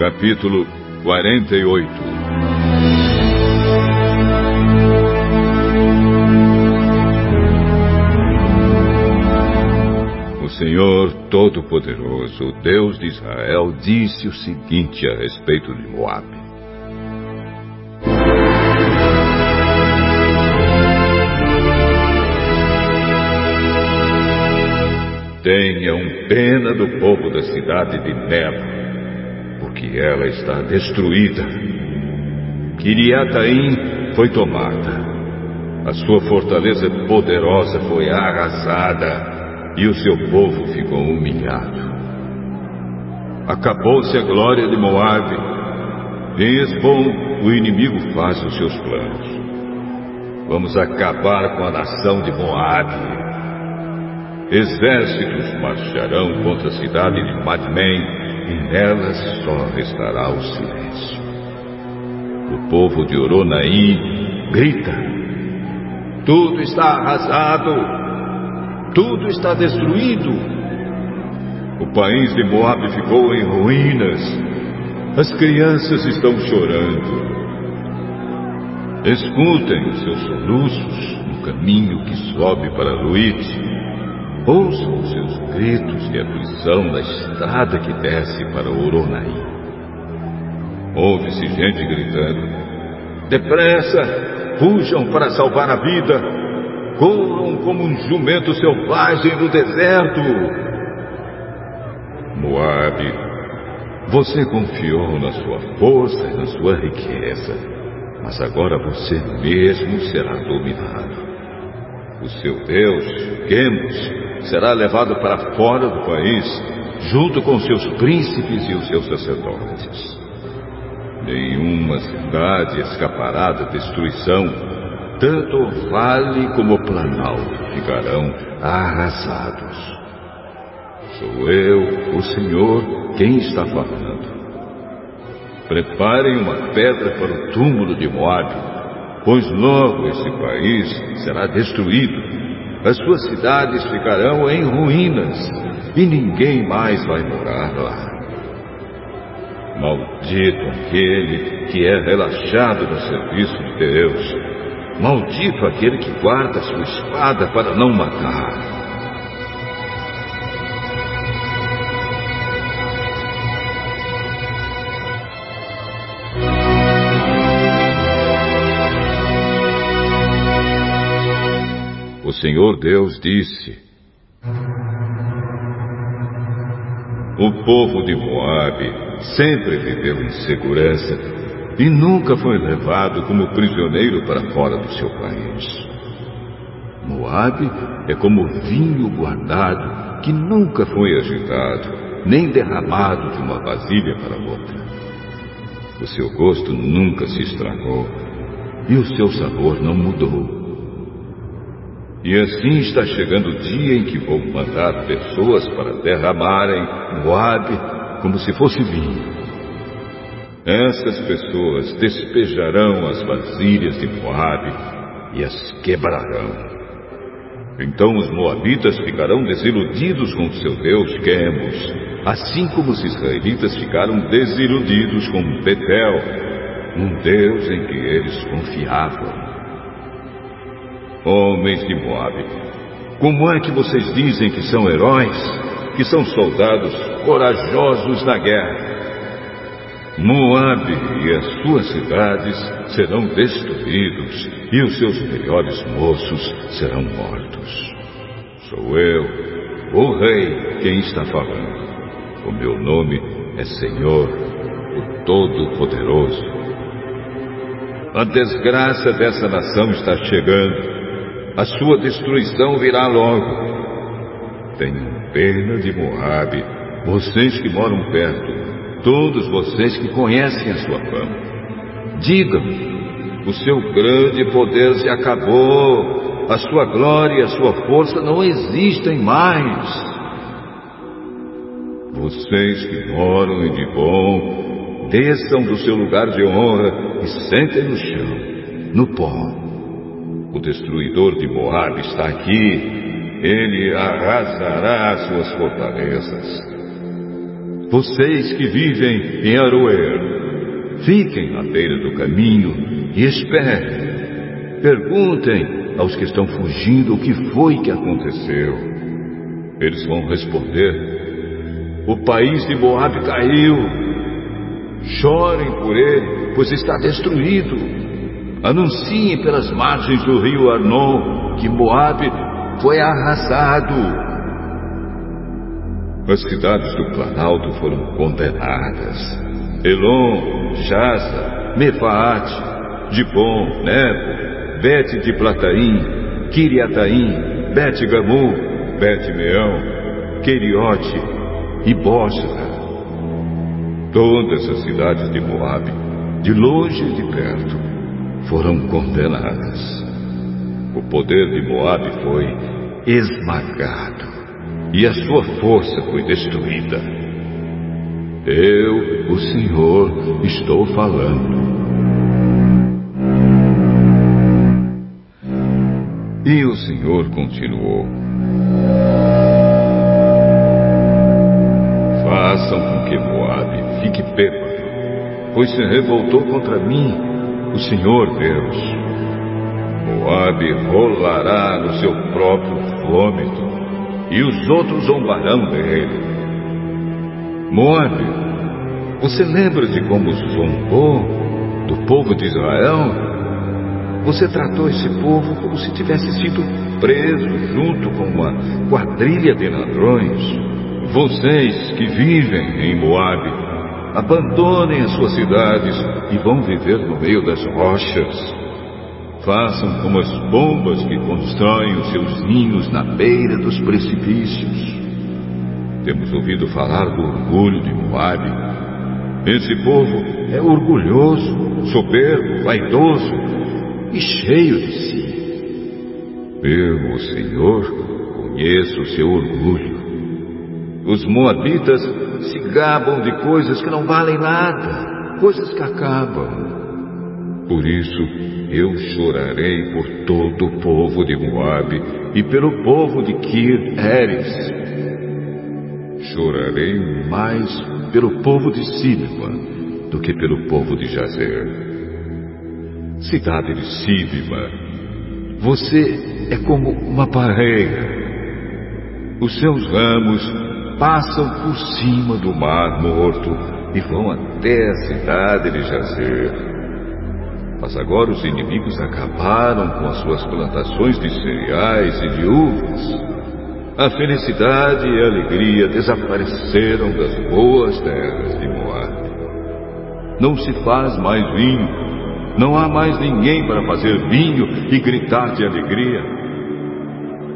Capítulo 48 O Senhor Todo-Poderoso, o Deus de Israel, disse o seguinte a respeito de Moabe. Tenham pena do povo da cidade de Nebo, porque ela está destruída. Kiriataim foi tomada. A sua fortaleza poderosa foi arrasada e o seu povo ficou humilhado. Acabou-se a glória de Moabe. Em Esbom, o inimigo faz os seus planos. Vamos acabar com a nação de Moabe Exércitos marcharão contra a cidade de Madmen nela só restará o silêncio. O povo de Oronaí grita: Tudo está arrasado, tudo está destruído. O país de Moab ficou em ruínas, as crianças estão chorando. Escutem os seus soluços no caminho que sobe para Luite. Ouçam os seus gritos de aflição na estrada que desce para Oronaí. Ouve-se gente gritando: Depressa! Fujam para salvar a vida! Corram como um jumento selvagem no deserto! Moabe, você confiou na sua força e na sua riqueza, mas agora você mesmo será dominado. O seu Deus, Quemos, será levado para fora do país, junto com seus príncipes e os seus sacerdotes. Nenhuma cidade escapará da destruição, tanto o vale como o planalto ficarão arrasados. Sou eu, o Senhor, quem está falando. Preparem uma pedra para o túmulo de Moabe, pois logo esse país será destruído as suas cidades ficarão em ruínas e ninguém mais vai morar lá. Maldito aquele que é relaxado no serviço de Deus. Maldito aquele que guarda sua espada para não matar. Senhor Deus disse: O povo de Moabe sempre viveu em segurança e nunca foi levado como prisioneiro para fora do seu país. Moabe é como vinho guardado que nunca foi agitado, nem derramado de uma vasilha para outra. O seu gosto nunca se estragou e o seu sabor não mudou. E assim está chegando o dia em que vou mandar pessoas para derramarem Moabe como se fosse vinho. Essas pessoas despejarão as vasilhas de Moabe e as quebrarão. Então os moabitas ficarão desiludidos com seu Deus Quemos, assim como os israelitas ficaram desiludidos com Betel, um Deus em que eles confiavam. Homens de Moabe, como é que vocês dizem que são heróis, que são soldados corajosos na guerra? Moabe e as suas cidades serão destruídos e os seus melhores moços serão mortos. Sou eu, o rei, quem está falando. O meu nome é Senhor, o Todo-Poderoso. A desgraça dessa nação está chegando a sua destruição virá logo. Tenham pena de Moabe, vocês que moram perto, todos vocês que conhecem a sua fama. Digam, o seu grande poder se acabou, a sua glória e a sua força não existem mais. Vocês que moram em Dibon, desçam do seu lugar de honra e sentem no chão, no pó. O destruidor de Moab está aqui. Ele arrasará suas fortalezas. Vocês que vivem em Aroer, fiquem à beira do caminho e esperem. Perguntem aos que estão fugindo o que foi que aconteceu. Eles vão responder: O país de Moab caiu. Chorem por ele, pois está destruído. Anunciem pelas margens do rio Arnon que Moab foi arrasado as cidades do Planalto foram condenadas. Elon, Jaza, Mefaate, Dibon, Nebo, Bete de Plataim, Kiriataim, Bete Gamu, Bete Meão, Queriote e Bosra. Todas as cidades de Moabe, de longe e de perto, foram condenadas. O poder de Moabe foi esmagado e a sua força foi destruída. Eu, o Senhor, estou falando. E o Senhor continuou: Façam com que Moabe fique bêbado, pois se revoltou contra mim, o Senhor Deus. Moabe rolará no seu próprio vômito e os outros zombarão dele. Moabe, você lembra de como zombou do povo de Israel? Você tratou esse povo como se tivesse sido preso junto com uma quadrilha de ladrões. Vocês que vivem em Moabe, abandonem as suas cidades e vão viver no meio das rochas. Façam como as bombas que constroem os seus ninhos na beira dos precipícios. Temos ouvido falar do orgulho de Moabe. Esse povo é orgulhoso, soberbo, vaidoso e cheio de si. Eu, o Senhor, conheço o seu orgulho. Os moabitas gabam de coisas que não valem nada, coisas que acabam. Por isso, eu chorarei por todo o povo de Moabe e pelo povo de Kir Eres. Chorarei mais pelo povo de Sibma do que pelo povo de Jazer. Cidade de Sibma, você é como uma pareia. Os seus ramos passam por cima do mar morto e vão até a cidade de Jazer. Mas agora os inimigos acabaram com as suas plantações de cereais e de uvas. A felicidade e a alegria desapareceram das boas terras de Moab. Não se faz mais vinho, não há mais ninguém para fazer vinho e gritar de alegria.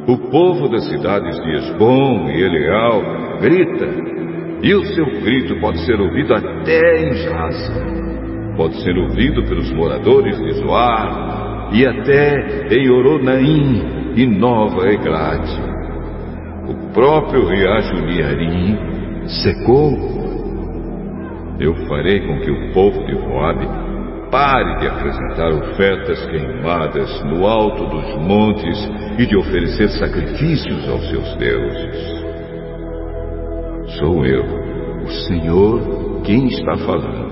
O povo das cidades de Esbom e Eleal grita, e o seu grito pode ser ouvido até em Jaza pode ser ouvido pelos moradores de Zoar e até em Oronaim e Nova Eglate. O próprio riacho Niarim secou. Eu farei com que o povo de Moab pare de apresentar ofertas queimadas no alto dos montes e de oferecer sacrifícios aos seus deuses. Sou eu, o Senhor, quem está falando.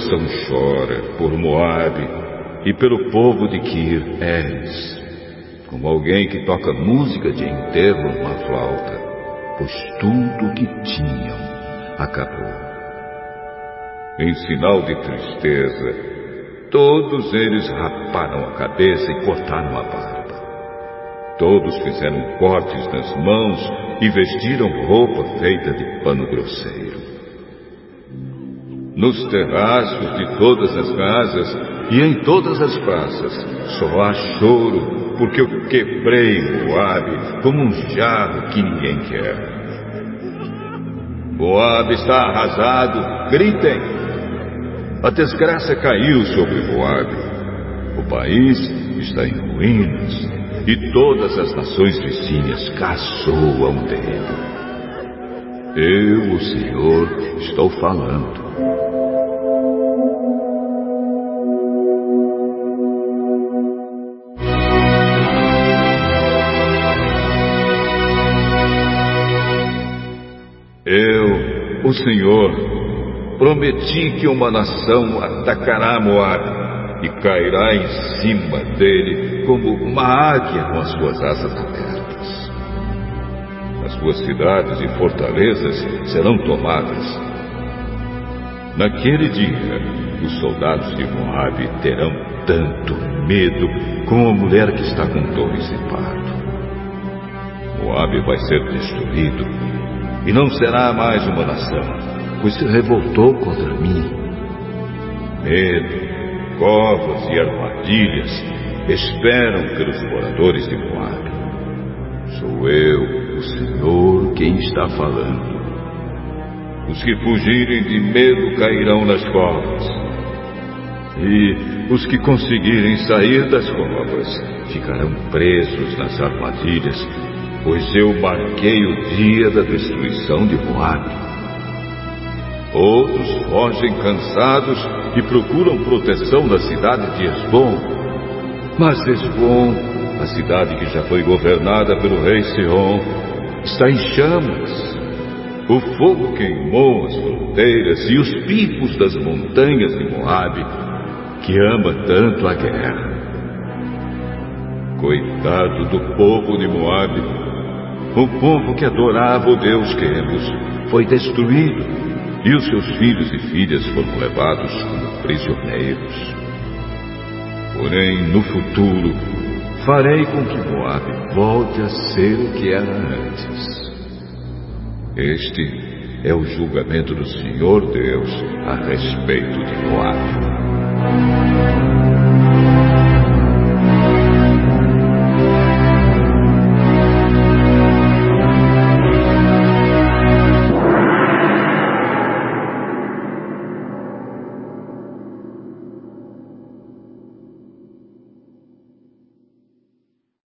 Coração chora por Moabe e pelo povo de Kir Eres, como alguém que toca música de enterro numa flauta, pois tudo o que tinham acabou. Em sinal de tristeza, todos eles raparam a cabeça e cortaram a barba. Todos fizeram cortes nas mãos e vestiram roupa feita de pano grosseiro nos terraços de todas as casas e em todas as praças. Só há choro, porque eu quebrei Moabe como um jarro que ninguém quer. Moabe está arrasado, gritem! A desgraça caiu sobre Moabe. O país está em ruínas e todas as nações vizinhas caçoam dele. Eu, o Senhor, estou estou falando. O Senhor, prometi que uma nação atacará Moab e cairá em cima dele como uma águia com as suas asas abertas. As suas cidades e fortalezas serão tomadas. Naquele dia, os soldados de Moab terão tanto medo como a mulher que está com dores de parto. Moab vai ser destruído e não será mais uma nação, pois se revoltou contra mim. Medo, covas e armadilhas esperam pelos moradores de Moab. Sou eu, o Senhor, quem está falando. Os que fugirem de medo cairão nas covas. E os que conseguirem sair das covas ficarão presos nas armadilhas pois eu marquei o dia da destruição de Moab. Outros fogem cansados e procuram proteção da cidade de Esbom. Mas Esbom, a cidade que já foi governada pelo rei Sihon, está em chamas. O fogo queimou as fronteiras e os picos das montanhas de Moabe, que ama tanto a guerra. Coitado do povo de Moabe, o povo que adorava o Deus Quemos foi destruído e os seus filhos e filhas foram levados como prisioneiros. Porém, no futuro, farei com que Moab volte a ser o que era antes. Este é o julgamento do Senhor Deus a respeito de Moab.